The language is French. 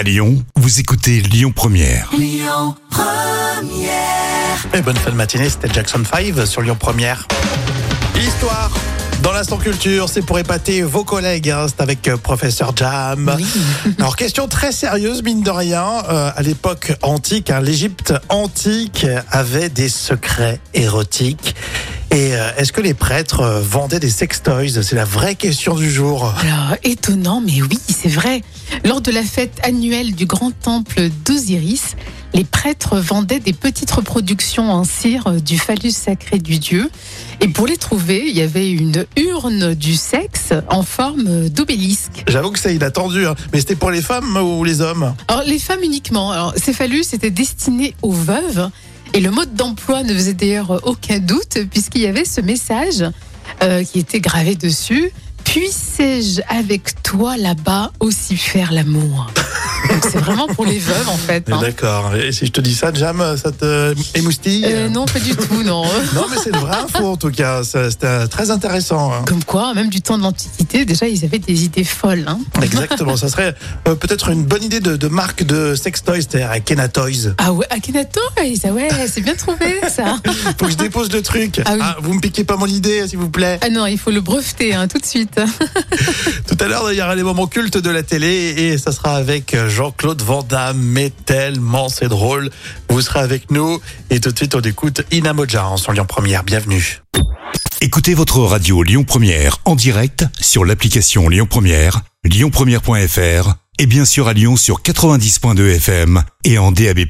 À Lyon, vous écoutez Lyon Première. Et bonne fin de matinée, c'était Jackson 5 sur Lyon Première. Histoire dans l'instant culture, c'est pour épater vos collègues. hein, c'est avec euh, professeur Jam. Alors question très sérieuse, mine de rien. Euh, à l'époque antique, hein, l'Égypte antique avait des secrets érotiques. Et euh, est-ce que les prêtres euh, vendaient des sextoys? C'est la vraie question du jour. Alors, étonnant, mais oui, c'est vrai. Lors de la fête annuelle du grand temple d'Osiris, les prêtres vendaient des petites reproductions en cire du phallus sacré du dieu. Et pour les trouver, il y avait une urne du sexe en forme d'obélisque. J'avoue que c'est inattendu, hein. mais c'était pour les femmes ou les hommes Alors, les femmes uniquement. Alors, ces phallus étaient destinés aux veuves. Et le mode d'emploi ne faisait d'ailleurs aucun doute, puisqu'il y avait ce message euh, qui était gravé dessus. Puissais-je avec toi là-bas aussi faire l'amour? Donc c'est vraiment pour les veuves en fait. hein. D'accord. Et si je te dis ça, Jam, ça te émoustille Euh, non, pas du tout, non. Non, mais c'est une vraie info en tout cas. C'était très intéressant. hein. Comme quoi, même du temps de l'Antiquité, déjà ils avaient des idées folles. Hein. Exactement. Ça serait euh, peut-être une bonne idée de, de marque de sextoys, c'est-à-dire Akena Toys. Ah ouais, Akhenaton, ça ouais, c'est bien trouvé ça. Faut que je dépose le truc. Ah oui. vous me piquez pas mon idée, s'il vous plaît. Ah non, il faut le breveter tout de suite. Tout à l'heure, il y aura les moments cultes de la télé et ça sera avec Jean-Claude Van Damme. Mais tellement c'est drôle. Vous serez avec nous et tout de suite, on écoute Inamoja en son Lyon Première. Bienvenue. Écoutez votre radio Lyon Première en direct sur l'application Lyon Première, lyonpremière.fr et bien sûr à Lyon sur 90.2 FM et en DAB+.